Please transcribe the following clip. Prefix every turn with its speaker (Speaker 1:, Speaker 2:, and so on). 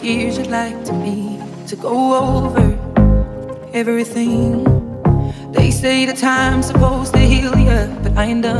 Speaker 1: these years you'd like to be to go over everything. They say the time's supposed to heal you, but I ain't done.